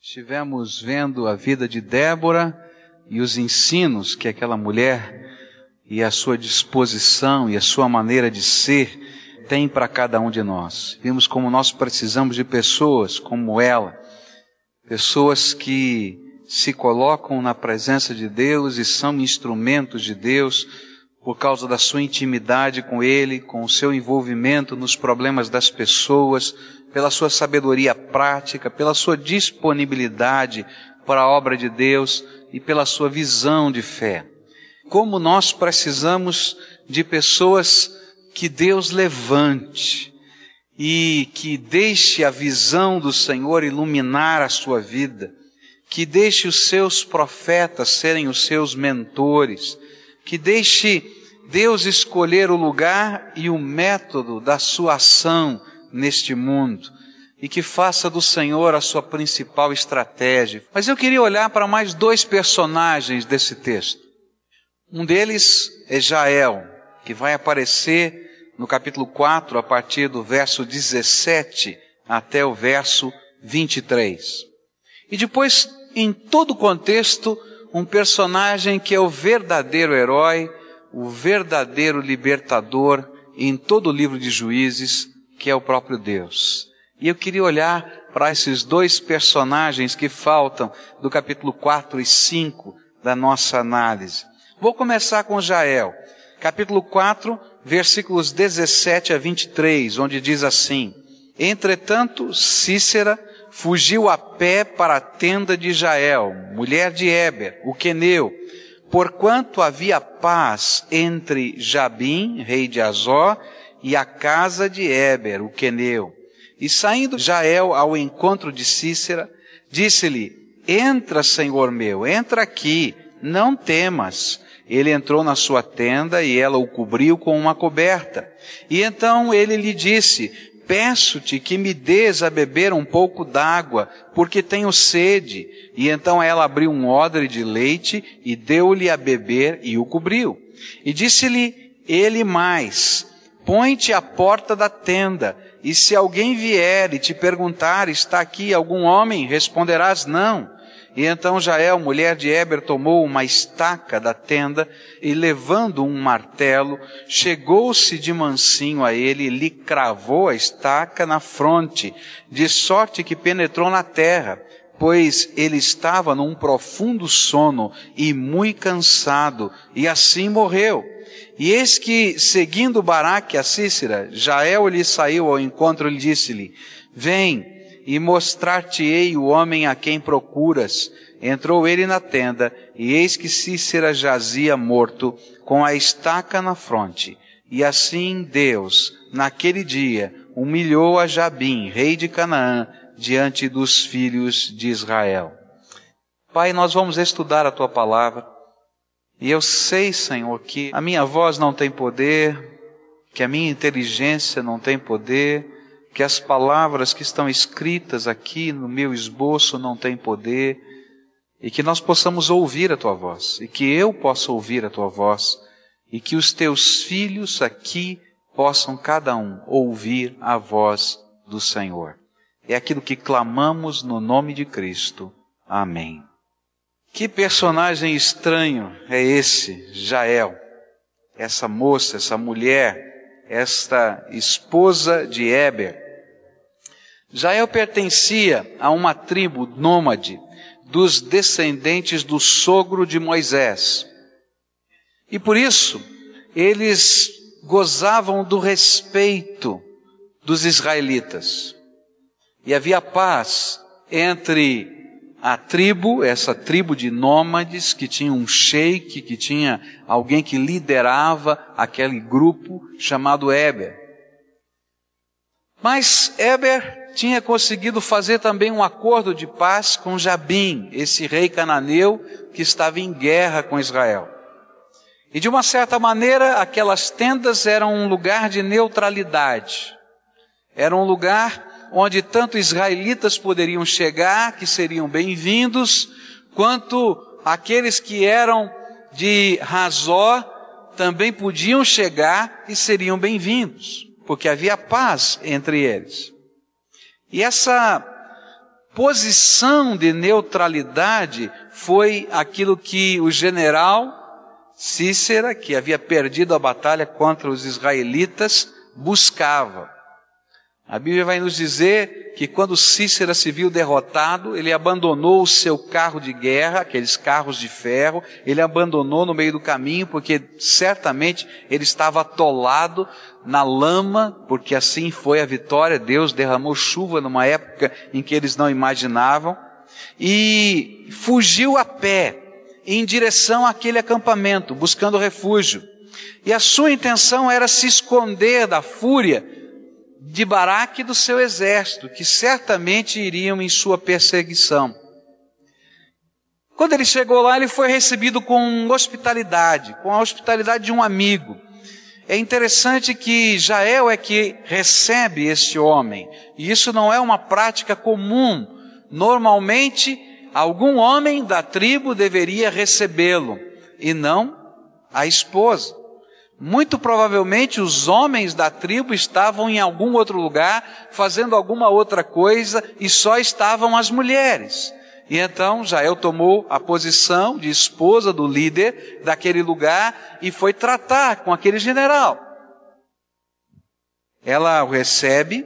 Estivemos vendo a vida de Débora e os ensinos que aquela mulher e a sua disposição e a sua maneira de ser tem para cada um de nós. Vimos como nós precisamos de pessoas como ela, pessoas que se colocam na presença de Deus e são instrumentos de Deus por causa da sua intimidade com Ele, com o seu envolvimento nos problemas das pessoas, pela sua sabedoria prática, pela sua disponibilidade para a obra de Deus e pela sua visão de fé. Como nós precisamos de pessoas que Deus levante e que deixe a visão do Senhor iluminar a sua vida, que deixe os seus profetas serem os seus mentores, que deixe Deus escolher o lugar e o método da sua ação neste mundo e que faça do Senhor a sua principal estratégia. Mas eu queria olhar para mais dois personagens desse texto. Um deles é Jael, que vai aparecer no capítulo 4, a partir do verso 17 até o verso 23. E depois, em todo o contexto, um personagem que é o verdadeiro herói, o verdadeiro libertador em todo o livro de Juízes, que é o próprio Deus. E eu queria olhar para esses dois personagens que faltam do capítulo 4 e 5 da nossa análise. Vou começar com Jael, capítulo 4, versículos 17 a 23, onde diz assim: Entretanto, Cícera fugiu a pé para a tenda de Jael, mulher de Eber, o queneu, porquanto havia paz entre Jabim, rei de Azó, e a casa de Eber, o queneu. E saindo Jael ao encontro de Cícera, disse-lhe, entra, senhor meu, entra aqui, não temas. Ele entrou na sua tenda e ela o cobriu com uma coberta. E então ele lhe disse, peço-te que me des a beber um pouco d'água, porque tenho sede. E então ela abriu um odre de leite e deu-lhe a beber e o cobriu. E disse-lhe ele mais, põe-te à porta da tenda, e se alguém vier e te perguntar, está aqui algum homem? Responderás não. E então Jael, mulher de Eber, tomou uma estaca da tenda e levando um martelo, chegou-se de mansinho a ele e lhe cravou a estaca na fronte, de sorte que penetrou na terra, pois ele estava num profundo sono e muito cansado, e assim morreu. E eis que, seguindo Baraque a Cícera, Jael lhe saiu ao encontro e disse-lhe, vem e mostrar-te-ei o homem a quem procuras. Entrou ele na tenda, e eis que Cícera jazia morto, com a estaca na fronte. E assim Deus, naquele dia, humilhou a Jabim, rei de Canaã, diante dos filhos de Israel. Pai, nós vamos estudar a tua palavra. E eu sei, Senhor, que a minha voz não tem poder, que a minha inteligência não tem poder, que as palavras que estão escritas aqui no meu esboço não têm poder, e que nós possamos ouvir a tua voz, e que eu possa ouvir a tua voz, e que os teus filhos aqui possam cada um ouvir a voz do Senhor. É aquilo que clamamos no nome de Cristo. Amém. Que personagem estranho é esse, Jael? Essa moça, essa mulher, esta esposa de Eber. Jael pertencia a uma tribo nômade dos descendentes do sogro de Moisés. E por isso, eles gozavam do respeito dos israelitas. E havia paz entre a tribo, essa tribo de nômades que tinha um sheik, que tinha alguém que liderava aquele grupo chamado Eber. Mas Eber tinha conseguido fazer também um acordo de paz com Jabim, esse rei cananeu que estava em guerra com Israel. E de uma certa maneira, aquelas tendas eram um lugar de neutralidade. Era um lugar onde tanto israelitas poderiam chegar, que seriam bem-vindos, quanto aqueles que eram de Razó também podiam chegar e seriam bem-vindos, porque havia paz entre eles. E essa posição de neutralidade foi aquilo que o general Cícera, que havia perdido a batalha contra os israelitas, buscava. A Bíblia vai nos dizer que quando Cícera se viu derrotado, ele abandonou o seu carro de guerra, aqueles carros de ferro, ele abandonou no meio do caminho, porque certamente ele estava atolado na lama, porque assim foi a vitória. Deus derramou chuva numa época em que eles não imaginavam, e fugiu a pé em direção àquele acampamento, buscando refúgio. E a sua intenção era se esconder da fúria de Baraque e do seu exército, que certamente iriam em sua perseguição. Quando ele chegou lá, ele foi recebido com hospitalidade, com a hospitalidade de um amigo. É interessante que Jael é que recebe este homem, e isso não é uma prática comum. Normalmente, algum homem da tribo deveria recebê-lo, e não a esposa. Muito provavelmente os homens da tribo estavam em algum outro lugar, fazendo alguma outra coisa, e só estavam as mulheres. E então Jael tomou a posição de esposa do líder daquele lugar e foi tratar com aquele general. Ela o recebe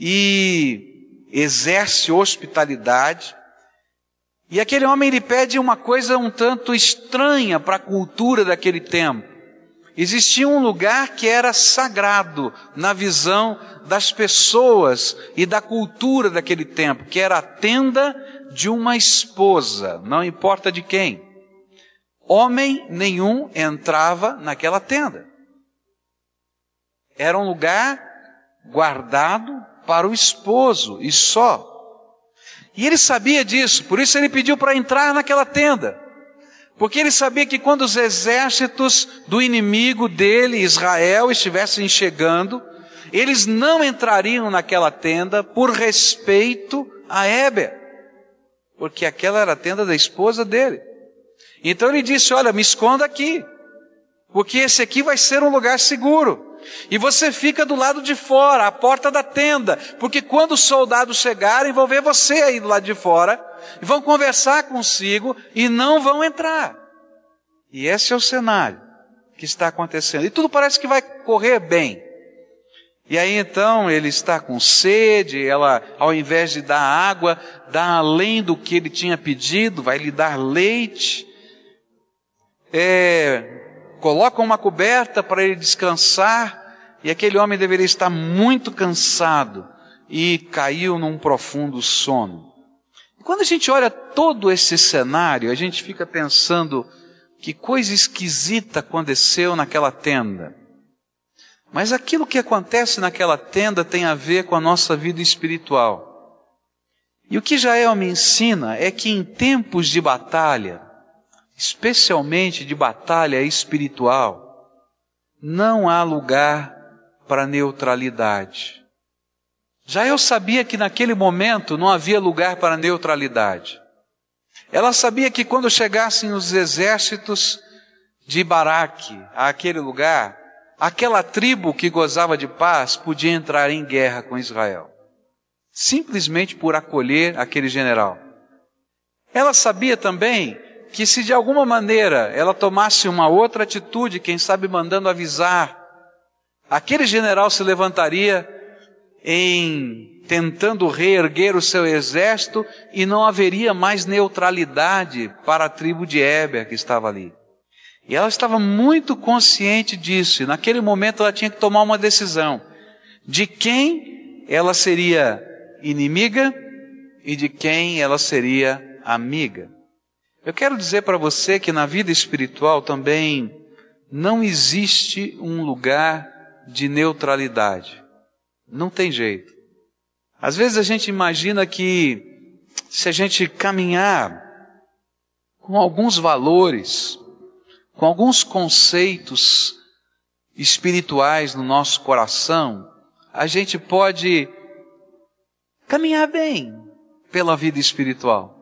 e exerce hospitalidade. E aquele homem lhe pede uma coisa um tanto estranha para a cultura daquele tempo. Existia um lugar que era sagrado na visão das pessoas e da cultura daquele tempo, que era a tenda de uma esposa, não importa de quem. Homem nenhum entrava naquela tenda. Era um lugar guardado para o esposo e só. E ele sabia disso, por isso ele pediu para entrar naquela tenda. Porque ele sabia que quando os exércitos do inimigo dele, Israel, estivessem chegando, eles não entrariam naquela tenda por respeito a Éber, porque aquela era a tenda da esposa dele. Então ele disse: Olha, me esconda aqui, porque esse aqui vai ser um lugar seguro. E você fica do lado de fora, à porta da tenda, porque quando os soldados chegarem, vão ver você aí do lado de fora, e vão conversar consigo e não vão entrar. E esse é o cenário que está acontecendo. E tudo parece que vai correr bem. E aí então ele está com sede, ela, ao invés de dar água, dá além do que ele tinha pedido, vai lhe dar leite. É, coloca uma coberta para ele descansar, e aquele homem deveria estar muito cansado e caiu num profundo sono. Quando a gente olha todo esse cenário, a gente fica pensando que coisa esquisita aconteceu naquela tenda. Mas aquilo que acontece naquela tenda tem a ver com a nossa vida espiritual. E o que Jael me ensina é que em tempos de batalha, especialmente de batalha espiritual, não há lugar para neutralidade. Já eu sabia que naquele momento não havia lugar para neutralidade. Ela sabia que quando chegassem os exércitos de Baraque àquele lugar, aquela tribo que gozava de paz podia entrar em guerra com Israel. Simplesmente por acolher aquele general. Ela sabia também que se de alguma maneira ela tomasse uma outra atitude, quem sabe mandando avisar, aquele general se levantaria em tentando reerguer o seu exército e não haveria mais neutralidade para a tribo de Éber que estava ali. E ela estava muito consciente disso, e naquele momento ela tinha que tomar uma decisão de quem ela seria inimiga e de quem ela seria amiga. Eu quero dizer para você que na vida espiritual também não existe um lugar de neutralidade. Não tem jeito. Às vezes a gente imagina que se a gente caminhar com alguns valores, com alguns conceitos espirituais no nosso coração, a gente pode caminhar bem pela vida espiritual.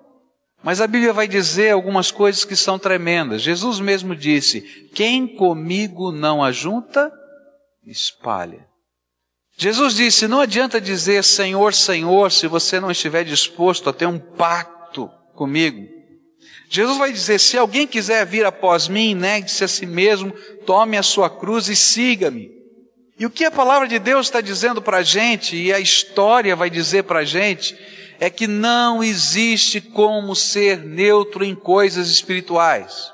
Mas a Bíblia vai dizer algumas coisas que são tremendas. Jesus mesmo disse: Quem comigo não ajunta, espalha. Jesus disse: Não adianta dizer Senhor, Senhor, se você não estiver disposto a ter um pacto comigo. Jesus vai dizer: Se alguém quiser vir após mim, negue-se a si mesmo, tome a sua cruz e siga-me. E o que a palavra de Deus está dizendo para a gente, e a história vai dizer para a gente, é que não existe como ser neutro em coisas espirituais.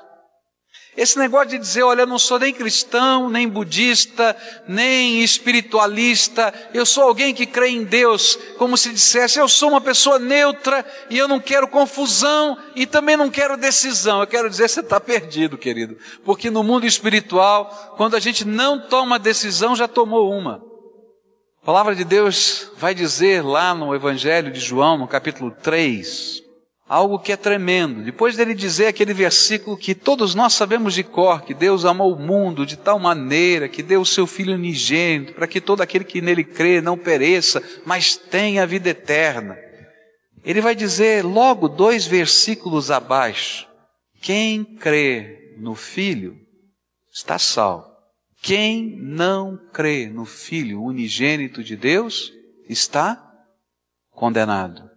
Esse negócio de dizer, olha, eu não sou nem cristão, nem budista, nem espiritualista, eu sou alguém que crê em Deus, como se dissesse, eu sou uma pessoa neutra e eu não quero confusão e também não quero decisão. Eu quero dizer, você está perdido, querido, porque no mundo espiritual, quando a gente não toma decisão, já tomou uma. A palavra de Deus vai dizer lá no Evangelho de João, no capítulo 3, algo que é tremendo. Depois dele dizer aquele versículo que todos nós sabemos de cor, que Deus amou o mundo de tal maneira que deu o seu Filho unigênito, para que todo aquele que nele crê não pereça, mas tenha a vida eterna. Ele vai dizer logo dois versículos abaixo: quem crê no Filho está salvo. Quem não crê no Filho unigênito de Deus está condenado.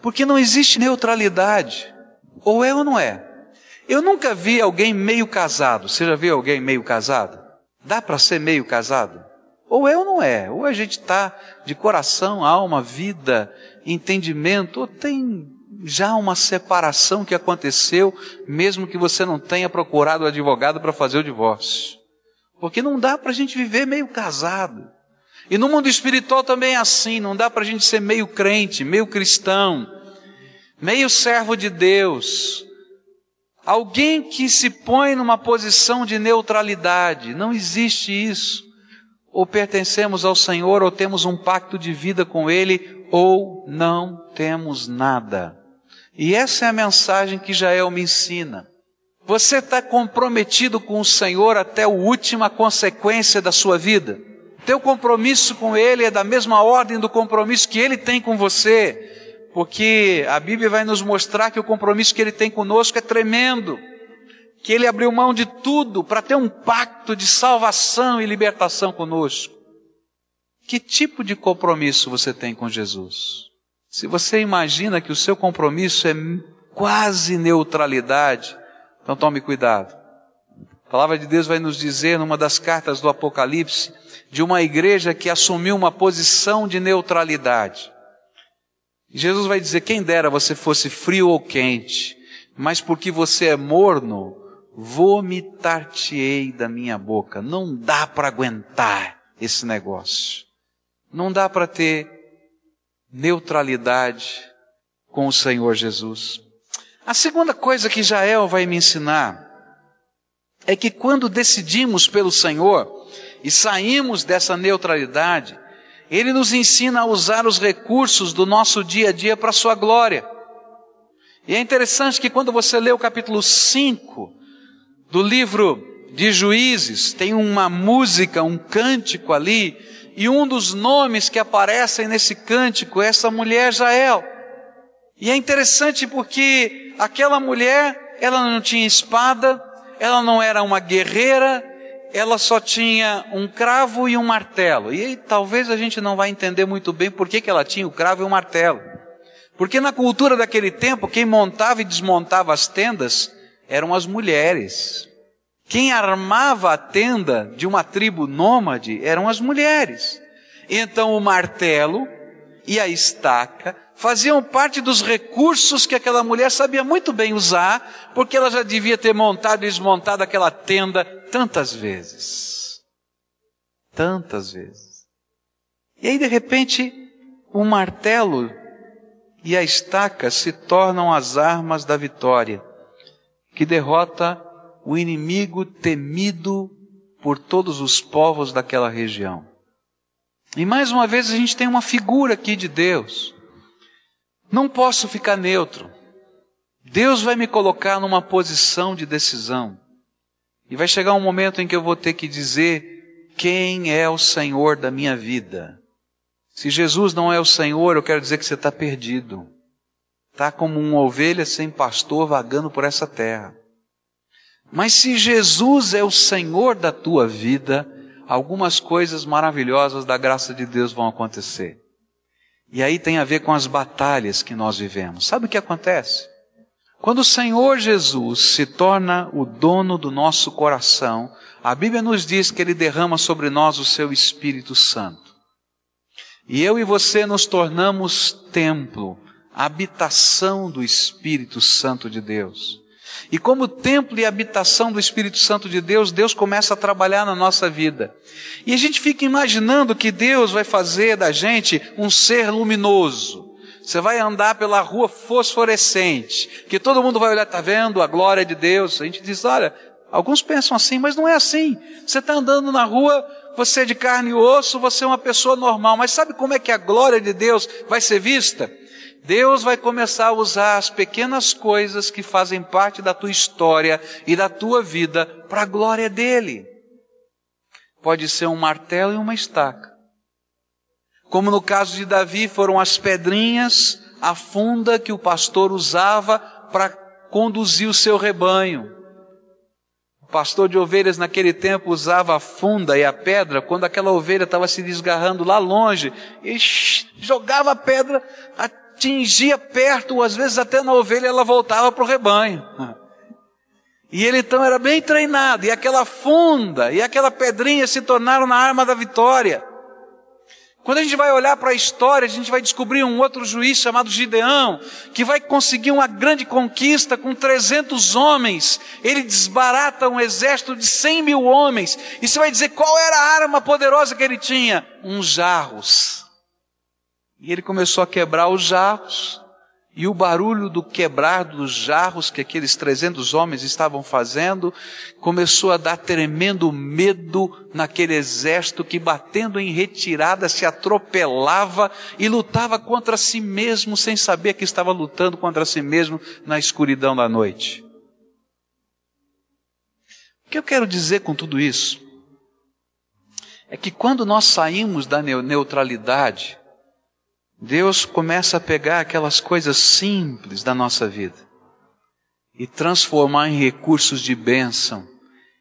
Porque não existe neutralidade. Ou é ou não é. Eu nunca vi alguém meio casado. Você já viu alguém meio casado? Dá para ser meio casado? Ou é ou não é. Ou a gente está de coração, alma, vida, entendimento, ou tem já uma separação que aconteceu, mesmo que você não tenha procurado o advogado para fazer o divórcio. Porque não dá para a gente viver meio casado. E no mundo espiritual também é assim, não dá para a gente ser meio crente, meio cristão, meio servo de Deus, alguém que se põe numa posição de neutralidade, não existe isso. Ou pertencemos ao Senhor, ou temos um pacto de vida com Ele, ou não temos nada. E essa é a mensagem que Jael me ensina. Você está comprometido com o Senhor até a última consequência da sua vida? Teu compromisso com Ele é da mesma ordem do compromisso que Ele tem com você, porque a Bíblia vai nos mostrar que o compromisso que Ele tem conosco é tremendo, que Ele abriu mão de tudo para ter um pacto de salvação e libertação conosco. Que tipo de compromisso você tem com Jesus? Se você imagina que o seu compromisso é quase neutralidade, então tome cuidado. A palavra de Deus vai nos dizer numa das cartas do Apocalipse de uma igreja que assumiu uma posição de neutralidade. Jesus vai dizer: quem dera você fosse frio ou quente, mas porque você é morno, vomitar-te-ei da minha boca. Não dá para aguentar esse negócio. Não dá para ter neutralidade com o Senhor Jesus. A segunda coisa que Jael vai me ensinar é que quando decidimos pelo Senhor, e saímos dessa neutralidade, ele nos ensina a usar os recursos do nosso dia a dia para a sua glória. E é interessante que quando você lê o capítulo 5 do livro de Juízes, tem uma música, um cântico ali, e um dos nomes que aparecem nesse cântico é essa mulher Jael. E é interessante porque aquela mulher, ela não tinha espada, ela não era uma guerreira, ela só tinha um cravo e um martelo. E talvez a gente não vai entender muito bem por que, que ela tinha o cravo e o martelo. Porque na cultura daquele tempo, quem montava e desmontava as tendas eram as mulheres. Quem armava a tenda de uma tribo nômade eram as mulheres. Então o martelo e a estaca faziam parte dos recursos que aquela mulher sabia muito bem usar, porque ela já devia ter montado e desmontado aquela tenda tantas vezes. Tantas vezes. E aí, de repente, o martelo e a estaca se tornam as armas da vitória, que derrota o inimigo temido por todos os povos daquela região. E mais uma vez a gente tem uma figura aqui de Deus não posso ficar neutro. Deus vai me colocar numa posição de decisão. E vai chegar um momento em que eu vou ter que dizer quem é o Senhor da minha vida. Se Jesus não é o Senhor, eu quero dizer que você está perdido. Está como uma ovelha sem pastor vagando por essa terra. Mas se Jesus é o Senhor da tua vida, algumas coisas maravilhosas da graça de Deus vão acontecer. E aí tem a ver com as batalhas que nós vivemos. Sabe o que acontece? Quando o Senhor Jesus se torna o dono do nosso coração, a Bíblia nos diz que ele derrama sobre nós o seu Espírito Santo. E eu e você nos tornamos templo, habitação do Espírito Santo de Deus. E como templo e habitação do Espírito Santo de Deus, Deus começa a trabalhar na nossa vida. E a gente fica imaginando que Deus vai fazer da gente um ser luminoso. Você vai andar pela rua fosforescente, que todo mundo vai olhar, tá vendo a glória de Deus. A gente diz, olha, alguns pensam assim, mas não é assim. Você está andando na rua, você é de carne e osso, você é uma pessoa normal. Mas sabe como é que a glória de Deus vai ser vista? Deus vai começar a usar as pequenas coisas que fazem parte da tua história e da tua vida para a glória dele. Pode ser um martelo e uma estaca. Como no caso de Davi, foram as pedrinhas, a funda que o pastor usava para conduzir o seu rebanho. O pastor de ovelhas naquele tempo usava a funda e a pedra quando aquela ovelha estava se desgarrando lá longe e jogava a pedra, atingia perto, às vezes até na ovelha ela voltava para o rebanho. E ele então era bem treinado, e aquela funda e aquela pedrinha se tornaram na arma da vitória. Quando a gente vai olhar para a história, a gente vai descobrir um outro juiz chamado Gideão, que vai conseguir uma grande conquista com 300 homens. Ele desbarata um exército de 100 mil homens. E você vai dizer qual era a arma poderosa que ele tinha? Uns jarros. E ele começou a quebrar os jarros, e o barulho do quebrar dos jarros que aqueles 300 homens estavam fazendo começou a dar tremendo medo naquele exército que, batendo em retirada, se atropelava e lutava contra si mesmo, sem saber que estava lutando contra si mesmo na escuridão da noite. O que eu quero dizer com tudo isso? É que quando nós saímos da neutralidade, Deus começa a pegar aquelas coisas simples da nossa vida e transformar em recursos de bênção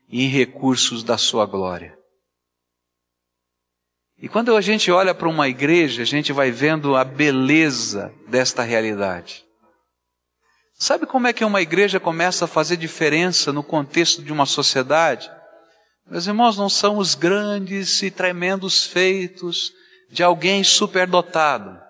e em recursos da sua glória. E quando a gente olha para uma igreja, a gente vai vendo a beleza desta realidade. Sabe como é que uma igreja começa a fazer diferença no contexto de uma sociedade? Meus irmãos, não são os grandes e tremendos feitos de alguém superdotado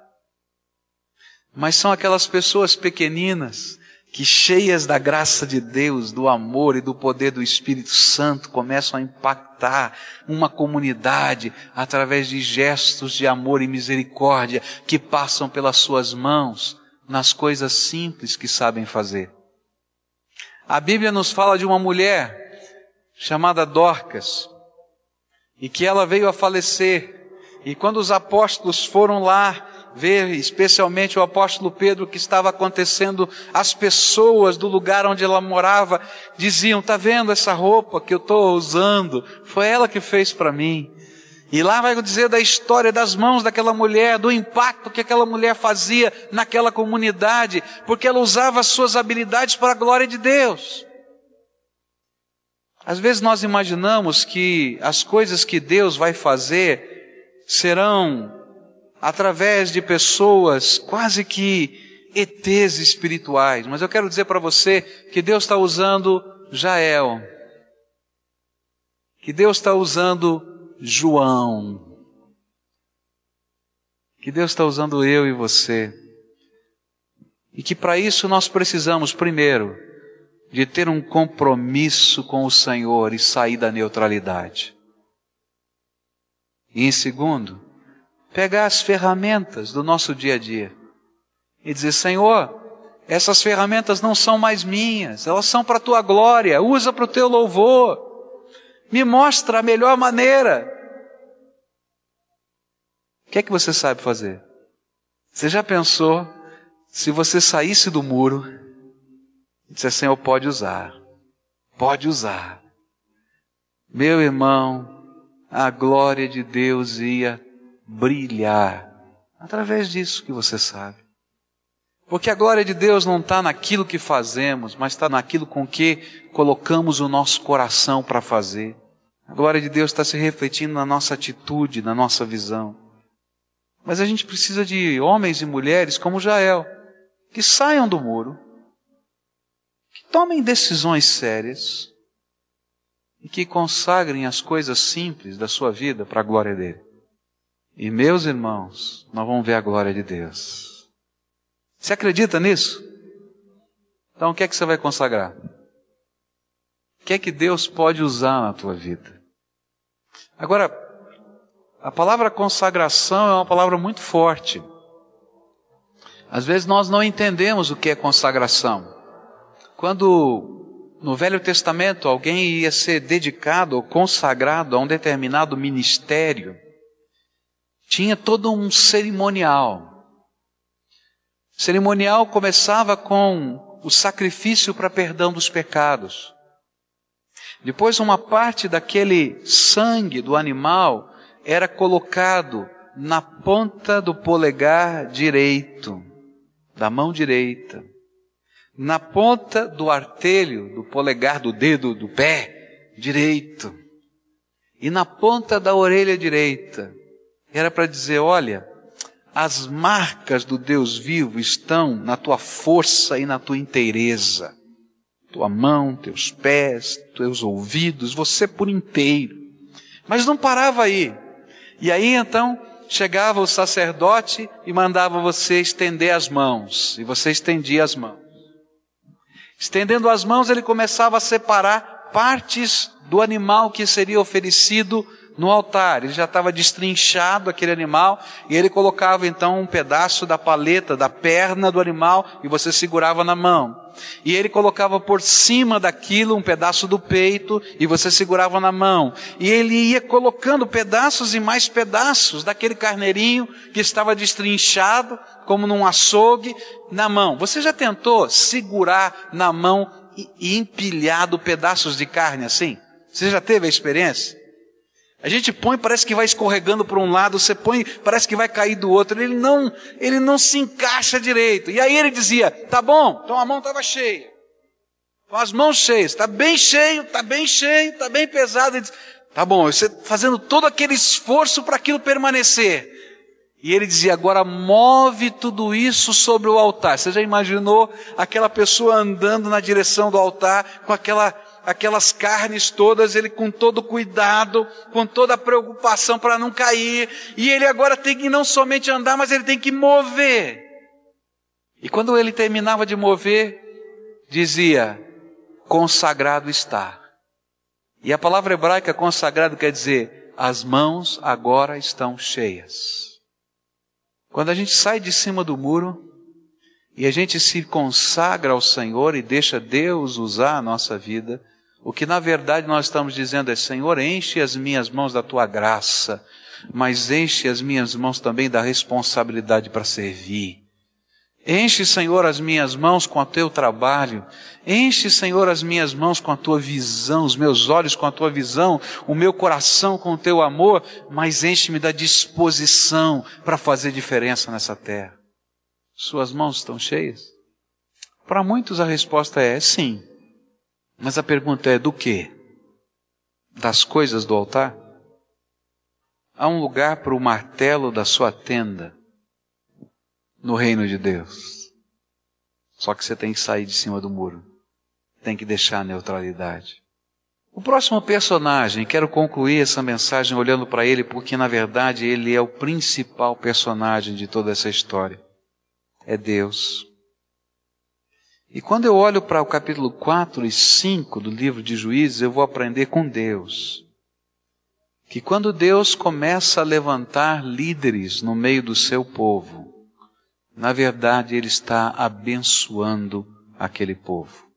mas são aquelas pessoas pequeninas que, cheias da graça de Deus, do amor e do poder do Espírito Santo, começam a impactar uma comunidade através de gestos de amor e misericórdia que passam pelas suas mãos nas coisas simples que sabem fazer. A Bíblia nos fala de uma mulher chamada Dorcas e que ela veio a falecer. E quando os apóstolos foram lá ver, especialmente o apóstolo Pedro, o que estava acontecendo, as pessoas do lugar onde ela morava diziam: "Tá vendo essa roupa que eu estou usando? Foi ela que fez para mim." E lá vai dizer da história das mãos daquela mulher, do impacto que aquela mulher fazia naquela comunidade, porque ela usava as suas habilidades para a glória de Deus. Às vezes nós imaginamos que as coisas que Deus vai fazer serão através de pessoas quase que ETs espirituais. Mas eu quero dizer para você que Deus está usando Jael, que Deus está usando João, que Deus está usando eu e você. E que para isso nós precisamos, primeiro, de ter um compromisso com o Senhor e sair da neutralidade. E em segundo, pegar as ferramentas do nosso dia a dia e dizer: Senhor, essas ferramentas não são mais minhas, elas são para a tua glória, usa para o teu louvor, me mostra a melhor maneira. O que é que você sabe fazer? Você já pensou se você saísse do muro e dissesse: Senhor, pode usar, pode usar. Meu irmão, a glória de Deus ia brilhar através disso que você sabe. Porque a glória de Deus não está naquilo que fazemos, mas está naquilo com que colocamos o nosso coração para fazer. A glória de Deus está se refletindo na nossa atitude, na nossa visão. Mas a gente precisa de homens e mulheres como Jael, que saiam do muro, que tomem decisões sérias e que consagrem as coisas simples da sua vida para a glória dele. E meus irmãos, nós vamos ver a glória de Deus. Você acredita nisso? Então o que é que você vai consagrar? O que é que Deus pode usar na tua vida? Agora, a palavra consagração é uma palavra muito forte. Às vezes nós não entendemos o que é consagração. Quando no Velho Testamento alguém ia ser dedicado ou consagrado a um determinado ministério, tinha todo um cerimonial. O cerimonial começava com o sacrifício para perdão dos pecados. Depois, uma parte daquele sangue do animal era colocado na ponta do polegar direito, da mão direita, na ponta do artelho do polegar do dedo do pé direito e na ponta da orelha direita. Era para dizer: olha, as marcas do Deus vivo estão na tua força e na tua inteireza. Tua mão, teus pés, teus ouvidos, você por inteiro. Mas não parava aí. E aí então chegava o sacerdote e mandava você estender as mãos. E você estendia as mãos. Estendendo as mãos, ele começava a separar partes do animal que seria oferecido no altar. Ele já estava destrinchado aquele animal e ele colocava então um pedaço da paleta, da perna do animal e você segurava na mão. E ele colocava por cima daquilo um pedaço do peito e você segurava na mão. E ele ia colocando pedaços e mais pedaços daquele carneirinho que estava destrinchado, como num açougue, na mão. Você já tentou segurar na mão e empilhado pedaços de carne assim? Você já teve a experiência? A gente põe, parece que vai escorregando para um lado, você põe, parece que vai cair do outro. Ele não, ele não se encaixa direito. E aí ele dizia: "Tá bom". Então a mão estava cheia. Com as mãos cheias, está bem cheio, está bem cheio, está bem pesado. Ele diz, tá bom, você fazendo todo aquele esforço para aquilo permanecer. E ele dizia: agora move tudo isso sobre o altar. Você já imaginou aquela pessoa andando na direção do altar com aquela aquelas carnes todas, ele com todo cuidado, com toda a preocupação para não cair, e ele agora tem que não somente andar, mas ele tem que mover. E quando ele terminava de mover, dizia: consagrado está. E a palavra hebraica consagrado quer dizer: as mãos agora estão cheias. Quando a gente sai de cima do muro e a gente se consagra ao Senhor e deixa Deus usar a nossa vida, o que na verdade nós estamos dizendo é: Senhor, enche as minhas mãos da tua graça, mas enche as minhas mãos também da responsabilidade para servir. Enche, Senhor, as minhas mãos com o teu trabalho. Enche, Senhor, as minhas mãos com a tua visão, os meus olhos com a tua visão, o meu coração com o teu amor, mas enche-me da disposição para fazer diferença nessa terra. Suas mãos estão cheias? Para muitos a resposta é sim. Mas a pergunta é: do que? Das coisas do altar? Há um lugar para o martelo da sua tenda no reino de Deus. Só que você tem que sair de cima do muro. Tem que deixar a neutralidade. O próximo personagem, quero concluir essa mensagem olhando para ele, porque na verdade ele é o principal personagem de toda essa história. É Deus. E quando eu olho para o capítulo 4 e 5 do livro de Juízes, eu vou aprender com Deus. Que quando Deus começa a levantar líderes no meio do seu povo, na verdade Ele está abençoando aquele povo.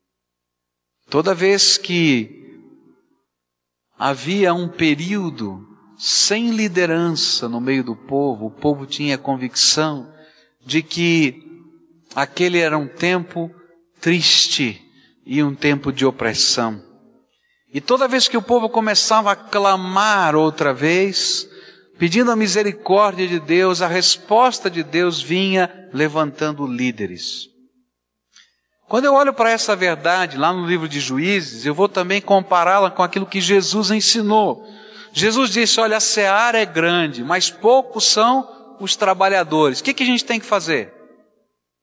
Toda vez que havia um período sem liderança no meio do povo, o povo tinha convicção de que aquele era um tempo triste e um tempo de opressão. E toda vez que o povo começava a clamar outra vez, pedindo a misericórdia de Deus, a resposta de Deus vinha levantando líderes. Quando eu olho para essa verdade lá no livro de Juízes, eu vou também compará-la com aquilo que Jesus ensinou. Jesus disse: Olha, a seara é grande, mas poucos são os trabalhadores. O que, que a gente tem que fazer?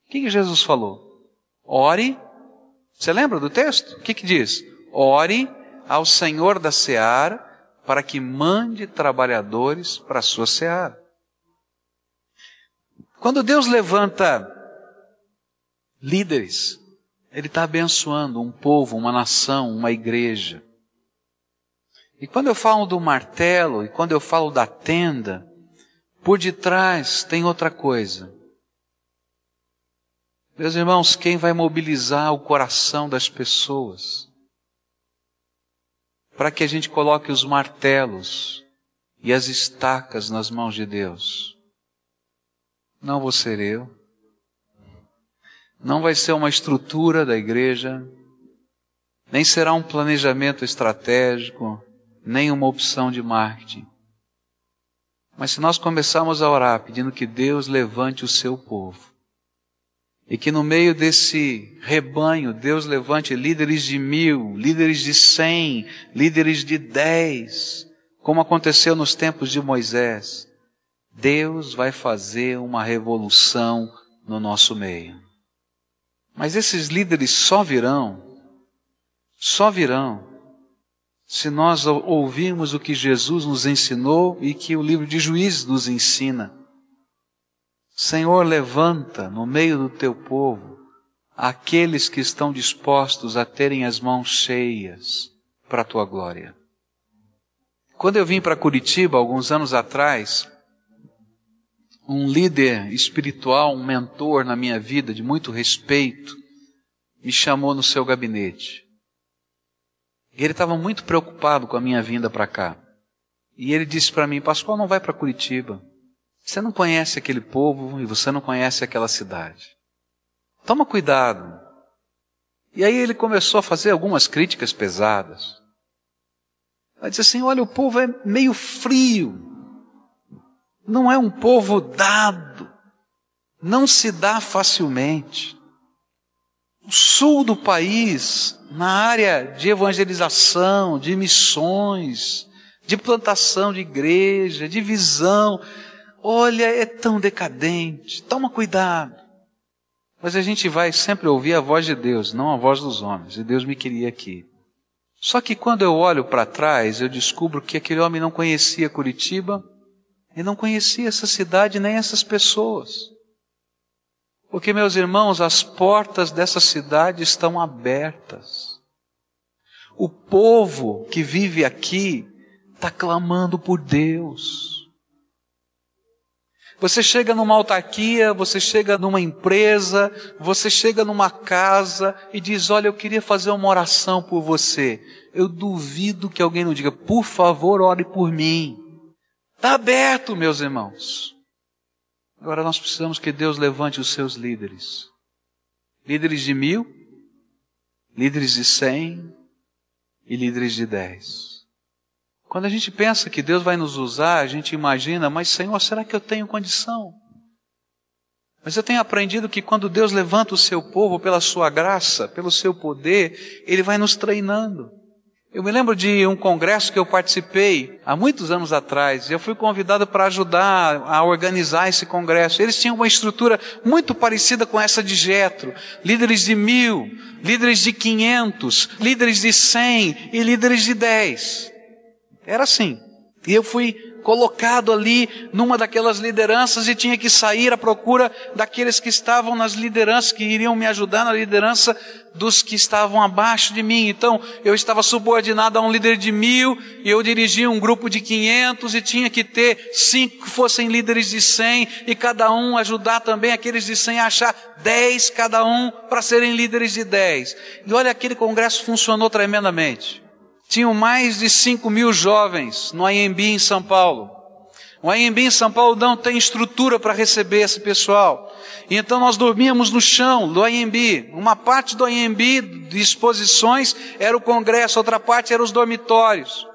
O que, que Jesus falou? Ore. Você lembra do texto? O que, que diz? Ore ao Senhor da seara para que mande trabalhadores para a sua seara. Quando Deus levanta líderes, ele está abençoando um povo, uma nação, uma igreja. E quando eu falo do martelo e quando eu falo da tenda, por detrás tem outra coisa. Meus irmãos, quem vai mobilizar o coração das pessoas para que a gente coloque os martelos e as estacas nas mãos de Deus? Não vou ser eu, não vai ser uma estrutura da igreja, nem será um planejamento estratégico, nem uma opção de marketing. Mas se nós começarmos a orar pedindo que Deus levante o seu povo, e que no meio desse rebanho Deus levante líderes de mil, líderes de cem, líderes de dez, como aconteceu nos tempos de Moisés, Deus vai fazer uma revolução no nosso meio. Mas esses líderes só virão, só virão, se nós ouvirmos o que Jesus nos ensinou e que o livro de Juízes nos ensina. Senhor, levanta no meio do teu povo aqueles que estão dispostos a terem as mãos cheias para a tua glória. Quando eu vim para Curitiba, alguns anos atrás, um líder espiritual, um mentor na minha vida de muito respeito, me chamou no seu gabinete. E ele estava muito preocupado com a minha vinda para cá. E ele disse para mim: Pascoal, não vai para Curitiba. Você não conhece aquele povo e você não conhece aquela cidade. Toma cuidado. E aí ele começou a fazer algumas críticas pesadas. Ele disse assim: Olha, o povo é meio frio não é um povo dado, não se dá facilmente. O sul do país, na área de evangelização, de missões, de plantação de igreja, de visão, olha, é tão decadente, toma cuidado. Mas a gente vai sempre ouvir a voz de Deus, não a voz dos homens, e Deus me queria aqui. Só que quando eu olho para trás, eu descubro que aquele homem não conhecia Curitiba, e não conhecia essa cidade nem essas pessoas. Porque, meus irmãos, as portas dessa cidade estão abertas. O povo que vive aqui está clamando por Deus. Você chega numa autarquia, você chega numa empresa, você chega numa casa e diz: Olha, eu queria fazer uma oração por você. Eu duvido que alguém não diga: Por favor, ore por mim. Está aberto, meus irmãos. Agora nós precisamos que Deus levante os seus líderes. Líderes de mil, líderes de cem e líderes de dez. Quando a gente pensa que Deus vai nos usar, a gente imagina, mas Senhor, será que eu tenho condição? Mas eu tenho aprendido que quando Deus levanta o seu povo pela sua graça, pelo seu poder, Ele vai nos treinando. Eu me lembro de um congresso que eu participei há muitos anos atrás. Eu fui convidado para ajudar a organizar esse congresso. Eles tinham uma estrutura muito parecida com essa de Jetro. Líderes de mil, líderes de quinhentos, líderes de cem e líderes de dez. Era assim. E eu fui colocado ali numa daquelas lideranças e tinha que sair à procura daqueles que estavam nas lideranças, que iriam me ajudar na liderança dos que estavam abaixo de mim. Então, eu estava subordinado a um líder de mil e eu dirigia um grupo de quinhentos e tinha que ter cinco que fossem líderes de cem e cada um ajudar também aqueles de cem a achar dez cada um para serem líderes de dez. E olha, aquele congresso funcionou tremendamente. Tinham mais de 5 mil jovens no AMB em São Paulo. O AMB em São Paulo não tem estrutura para receber esse pessoal. E então nós dormíamos no chão do AMB. Uma parte do AMB de exposições era o congresso, outra parte era os dormitórios.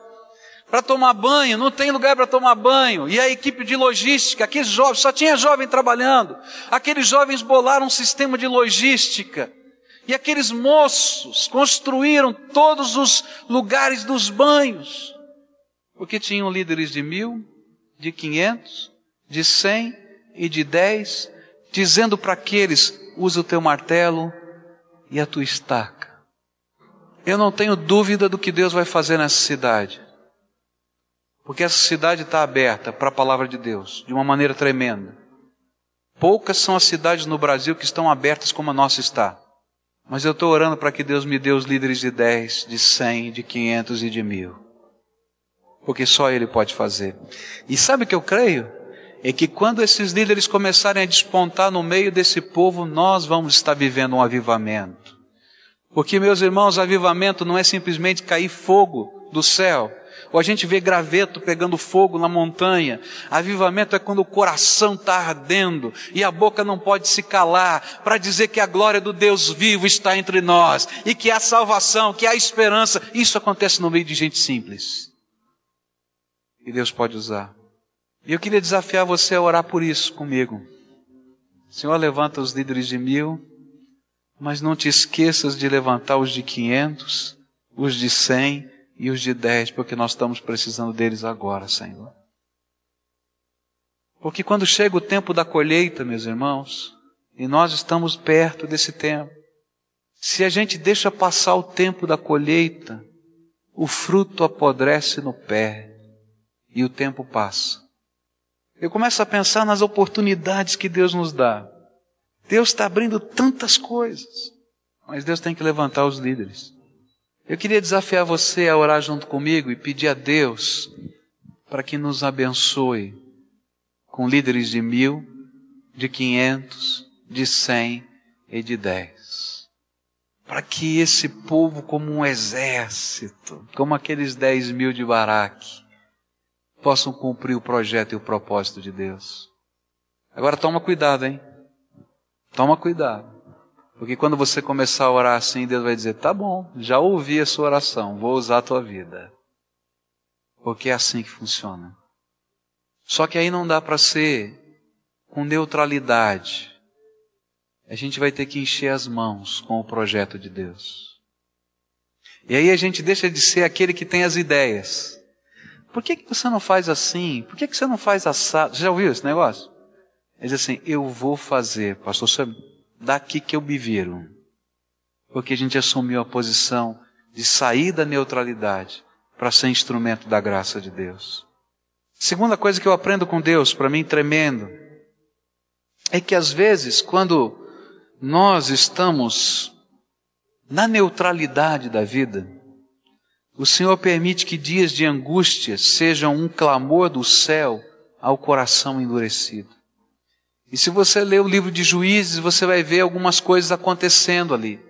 Para tomar banho, não tem lugar para tomar banho. E a equipe de logística, aqueles jovens, só tinha jovem trabalhando. Aqueles jovens bolaram um sistema de logística E aqueles moços construíram todos os lugares dos banhos, porque tinham líderes de mil, de quinhentos, de cem e de dez, dizendo para aqueles: usa o teu martelo e a tua estaca. Eu não tenho dúvida do que Deus vai fazer nessa cidade, porque essa cidade está aberta para a palavra de Deus de uma maneira tremenda. Poucas são as cidades no Brasil que estão abertas como a nossa está. Mas eu estou orando para que Deus me dê os líderes de 10, de 100, de 500 e de mil. Porque só Ele pode fazer. E sabe o que eu creio? É que quando esses líderes começarem a despontar no meio desse povo, nós vamos estar vivendo um avivamento. Porque, meus irmãos, avivamento não é simplesmente cair fogo do céu ou a gente vê graveto pegando fogo na montanha. Avivamento é quando o coração está ardendo e a boca não pode se calar para dizer que a glória do Deus vivo está entre nós e que há salvação, que há esperança. Isso acontece no meio de gente simples. E Deus pode usar. E eu queria desafiar você a orar por isso comigo. Senhor, levanta os líderes de mil, mas não te esqueças de levantar os de quinhentos, os de cem e os de dez, porque nós estamos precisando deles agora, Senhor. Porque quando chega o tempo da colheita, meus irmãos, e nós estamos perto desse tempo, se a gente deixa passar o tempo da colheita, o fruto apodrece no pé e o tempo passa. Eu começo a pensar nas oportunidades que Deus nos dá. Deus está abrindo tantas coisas, mas Deus tem que levantar os líderes. Eu queria desafiar você a orar junto comigo e pedir a Deus para que nos abençoe com líderes de mil, de quinhentos, de cem e de dez. Para que esse povo, como um exército, como aqueles dez mil de Baraque, possam cumprir o projeto e o propósito de Deus. Agora toma cuidado, hein? Toma cuidado. Porque quando você começar a orar assim, Deus vai dizer: tá bom, já ouvi a sua oração, vou usar a tua vida. Porque é assim que funciona. Só que aí não dá para ser com neutralidade. A gente vai ter que encher as mãos com o projeto de Deus. E aí a gente deixa de ser aquele que tem as ideias. Por que, que você não faz assim? Por que, que você não faz assado? Você já ouviu esse negócio? Ele diz assim: Eu vou fazer, pastor. Você daqui que eu me viro. Porque a gente assumiu a posição de sair da neutralidade para ser instrumento da graça de Deus. Segunda coisa que eu aprendo com Deus, para mim tremendo, é que às vezes, quando nós estamos na neutralidade da vida, o Senhor permite que dias de angústia sejam um clamor do céu ao coração endurecido. E se você ler o livro de Juízes, você vai ver algumas coisas acontecendo ali.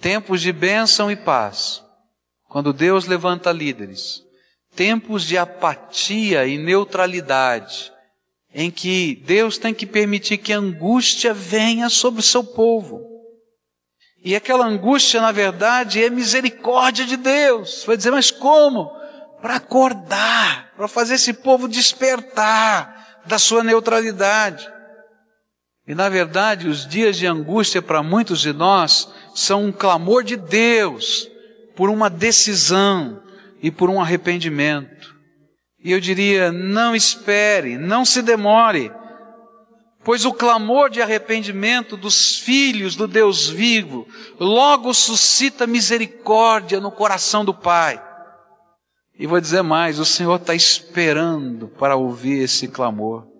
Tempos de bênção e paz, quando Deus levanta líderes. Tempos de apatia e neutralidade, em que Deus tem que permitir que angústia venha sobre o seu povo. E aquela angústia, na verdade, é misericórdia de Deus. Vai dizer, mas como? Para acordar, para fazer esse povo despertar da sua neutralidade. E na verdade, os dias de angústia para muitos de nós são um clamor de Deus por uma decisão e por um arrependimento. E eu diria: não espere, não se demore, pois o clamor de arrependimento dos filhos do Deus vivo logo suscita misericórdia no coração do Pai. E vou dizer mais: o Senhor está esperando para ouvir esse clamor.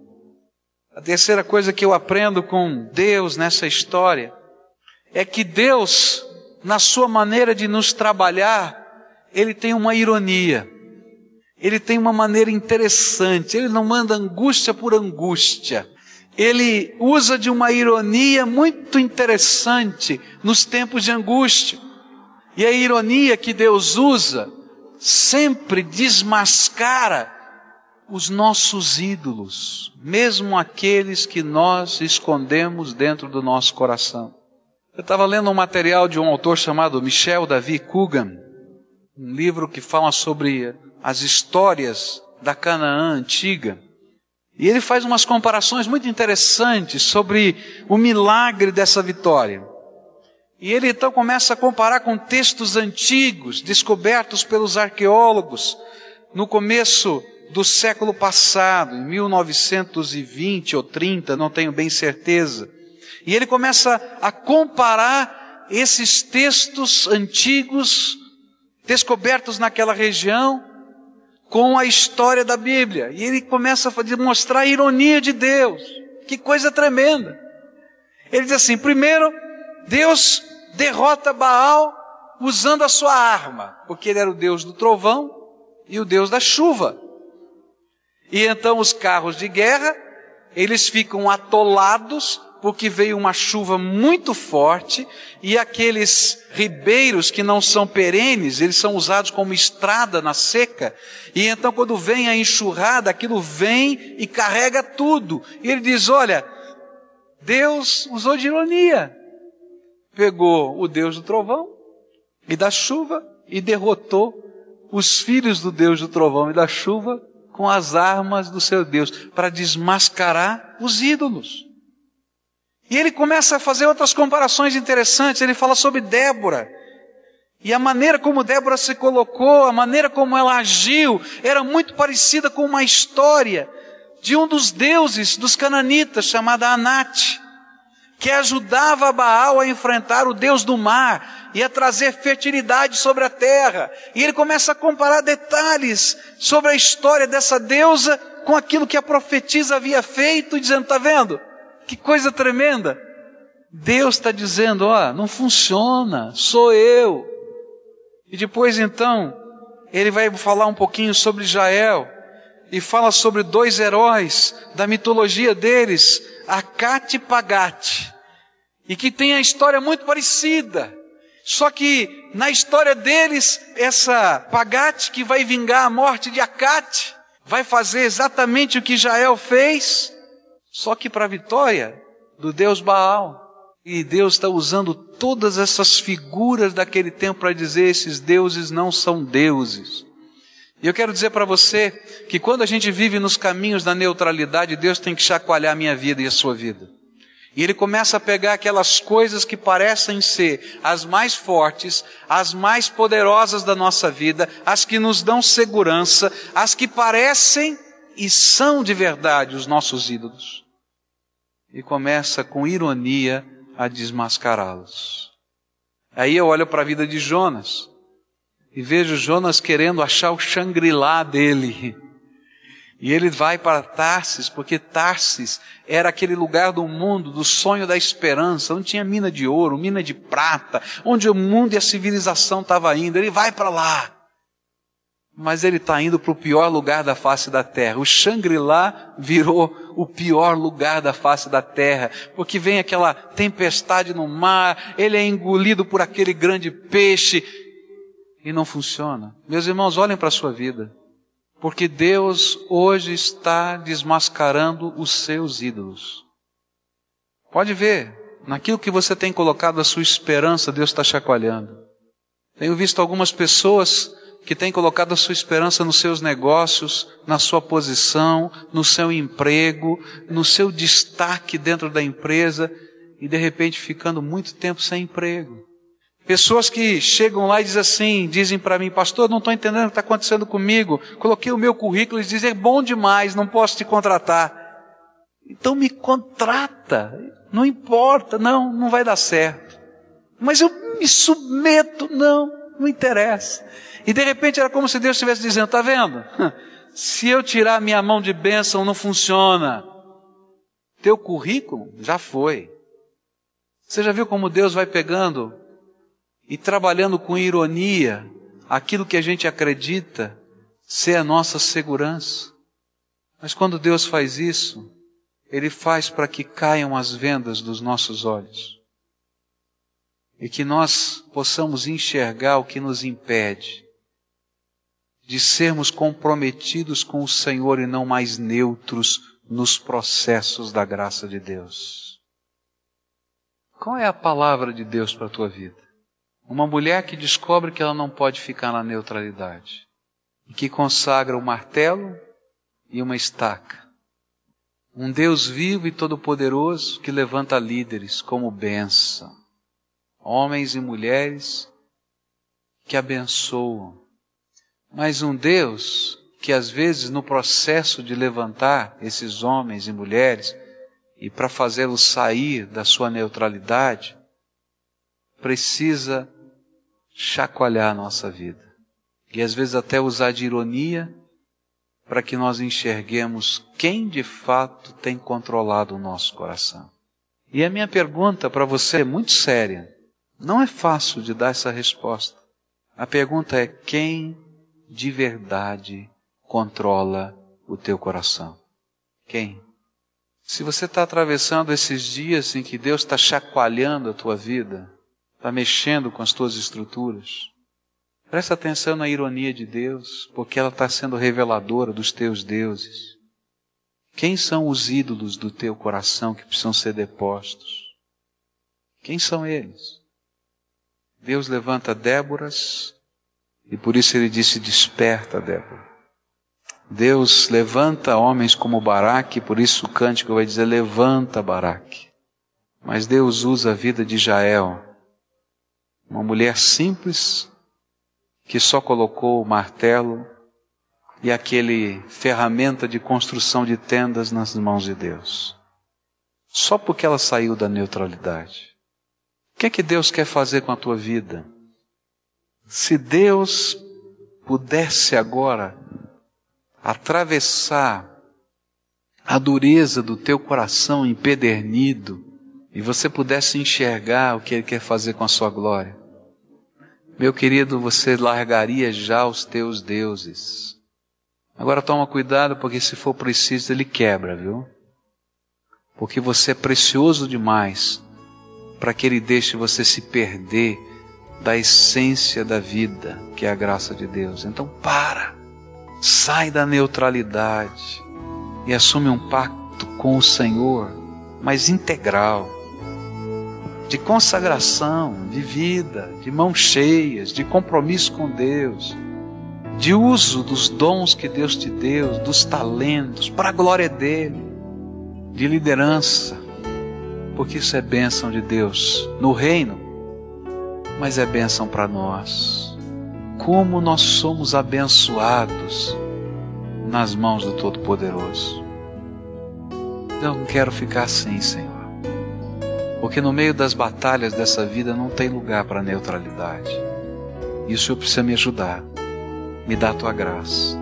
A terceira coisa que eu aprendo com Deus nessa história é que Deus, na sua maneira de nos trabalhar, ele tem uma ironia. Ele tem uma maneira interessante. Ele não manda angústia por angústia. Ele usa de uma ironia muito interessante nos tempos de angústia. E a ironia que Deus usa sempre desmascara os nossos ídolos, mesmo aqueles que nós escondemos dentro do nosso coração. Eu estava lendo um material de um autor chamado Michel David Coogan, um livro que fala sobre as histórias da Canaã antiga. E ele faz umas comparações muito interessantes sobre o milagre dessa vitória. E ele então começa a comparar com textos antigos, descobertos pelos arqueólogos no começo do século passado, em 1920 ou 30, não tenho bem certeza. E ele começa a comparar esses textos antigos, descobertos naquela região, com a história da Bíblia. E ele começa a demonstrar a ironia de Deus. Que coisa tremenda. Ele diz assim: primeiro, Deus derrota Baal usando a sua arma, porque ele era o Deus do trovão e o Deus da chuva. E então os carros de guerra, eles ficam atolados porque veio uma chuva muito forte e aqueles ribeiros que não são perenes, eles são usados como estrada na seca. E então quando vem a enxurrada, aquilo vem e carrega tudo. E ele diz: "Olha, Deus usou de ironia. Pegou o Deus do trovão e da chuva e derrotou os filhos do Deus do trovão e da chuva com as armas do seu Deus para desmascarar os ídolos. E ele começa a fazer outras comparações interessantes. Ele fala sobre Débora. E a maneira como Débora se colocou, a maneira como ela agiu, era muito parecida com uma história de um dos deuses dos cananitas, chamada Anate, que ajudava Baal a enfrentar o deus do mar e a trazer fertilidade sobre a terra. E ele começa a comparar detalhes sobre a história dessa deusa com aquilo que a profetisa havia feito, dizendo: está vendo? Que coisa tremenda! Deus está dizendo: ó, não funciona, sou eu. E depois então, ele vai falar um pouquinho sobre Israel e fala sobre dois heróis da mitologia deles, Acate e Pagate, e que tem a história muito parecida. Só que na história deles, essa Pagate que vai vingar a morte de Acate, vai fazer exatamente o que Israel fez, só que para a vitória do Deus Baal. E Deus está usando todas essas figuras daquele tempo para dizer: esses deuses não são deuses. E eu quero dizer para você que quando a gente vive nos caminhos da neutralidade, Deus tem que chacoalhar a minha vida e a sua vida. E ele começa a pegar aquelas coisas que parecem ser as mais fortes, as mais poderosas da nossa vida, as que nos dão segurança, as que parecem e são de verdade os nossos ídolos. E começa com ironia a desmascará-los. Aí eu olho para a vida de Jonas e vejo Jonas querendo achar o Shangri-La dele. E ele vai para Tarsis, porque Tarsis era aquele lugar do mundo, do sonho da esperança, onde tinha mina de ouro, mina de prata, onde o mundo e a civilização estavam indo. Ele vai para lá. Mas ele está indo para o pior lugar da face da terra. O Shangri-La virou o pior lugar da face da terra, porque vem aquela tempestade no mar, ele é engolido por aquele grande peixe, e não funciona. Meus irmãos, olhem para a sua vida. Porque Deus hoje está desmascarando os seus ídolos. Pode ver, naquilo que você tem colocado a sua esperança, Deus está chacoalhando. Tenho visto algumas pessoas que têm colocado a sua esperança nos seus negócios, na sua posição, no seu emprego, no seu destaque dentro da empresa e de repente ficando muito tempo sem emprego. Pessoas que chegam lá e dizem assim, dizem para mim, pastor, não estou entendendo o que está acontecendo comigo. Coloquei o meu currículo e dizem, é bom demais, não posso te contratar. Então me contrata, não importa, não, não vai dar certo. Mas eu me submeto, não, não interessa. E de repente era como se Deus estivesse dizendo, está vendo? Se eu tirar minha mão de bênção, não funciona. Teu currículo já foi. Você já viu como Deus vai pegando e trabalhando com ironia aquilo que a gente acredita ser a nossa segurança. Mas quando Deus faz isso, Ele faz para que caiam as vendas dos nossos olhos e que nós possamos enxergar o que nos impede de sermos comprometidos com o Senhor e não mais neutros nos processos da graça de Deus. Qual é a palavra de Deus para a tua vida? Uma mulher que descobre que ela não pode ficar na neutralidade e que consagra o um martelo e uma estaca. Um Deus vivo e todo-poderoso que levanta líderes como bênção. homens e mulheres que abençoam, mas um Deus que às vezes no processo de levantar esses homens e mulheres e para fazê-los sair da sua neutralidade, precisa chacoalhar a nossa vida. E às vezes até usar de ironia para que nós enxerguemos quem de fato tem controlado o nosso coração. E a minha pergunta para você é muito séria. Não é fácil de dar essa resposta. A pergunta é: quem de verdade controla o teu coração? Quem? Se você está atravessando esses dias em que Deus está chacoalhando a tua vida, está mexendo com as tuas estruturas, presta atenção na ironia de Deus, porque ela está sendo reveladora dos teus deuses. Quem são os ídolos do teu coração que precisam ser depostos? Quem são eles? Deus levanta Déboras e por isso ele disse: Desperta, Débora. Deus levanta homens como Baraque, por isso o cântico vai dizer: Levanta, Baraque. Mas Deus usa a vida de Jael, uma mulher simples que só colocou o martelo e aquele ferramenta de construção de tendas nas mãos de Deus. Só porque ela saiu da neutralidade. O que é que Deus quer fazer com a tua vida? Se Deus pudesse agora atravessar a dureza do teu coração empedernido e você pudesse enxergar o que Ele quer fazer com a sua glória, meu querido, você largaria já os teus deuses. Agora toma cuidado, porque se for preciso, Ele quebra, viu? Porque você é precioso demais para que Ele deixe você se perder da essência da vida, que é a graça de Deus. Então para, sai da neutralidade e assume um pacto com o Senhor, mas integral, de consagração, de vida, de mãos cheias, de compromisso com Deus, de uso dos dons que Deus te deu, dos talentos, para a glória dele, de liderança, porque isso é bênção de Deus no reino mas é bênção para nós. Como nós somos abençoados nas mãos do Todo-Poderoso. Eu não quero ficar assim, Senhor. Porque no meio das batalhas dessa vida não tem lugar para neutralidade. E o Senhor precisa me ajudar, me dar a tua graça.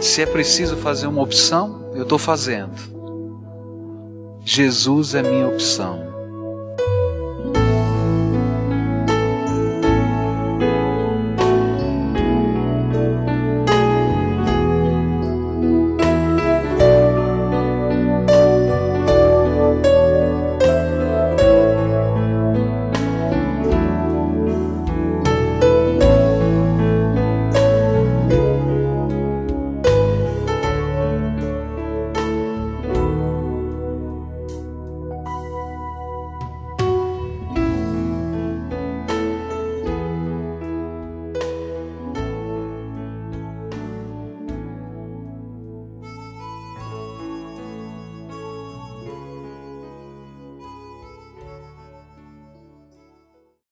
Se é preciso fazer uma opção, eu estou fazendo. Jesus é minha opção.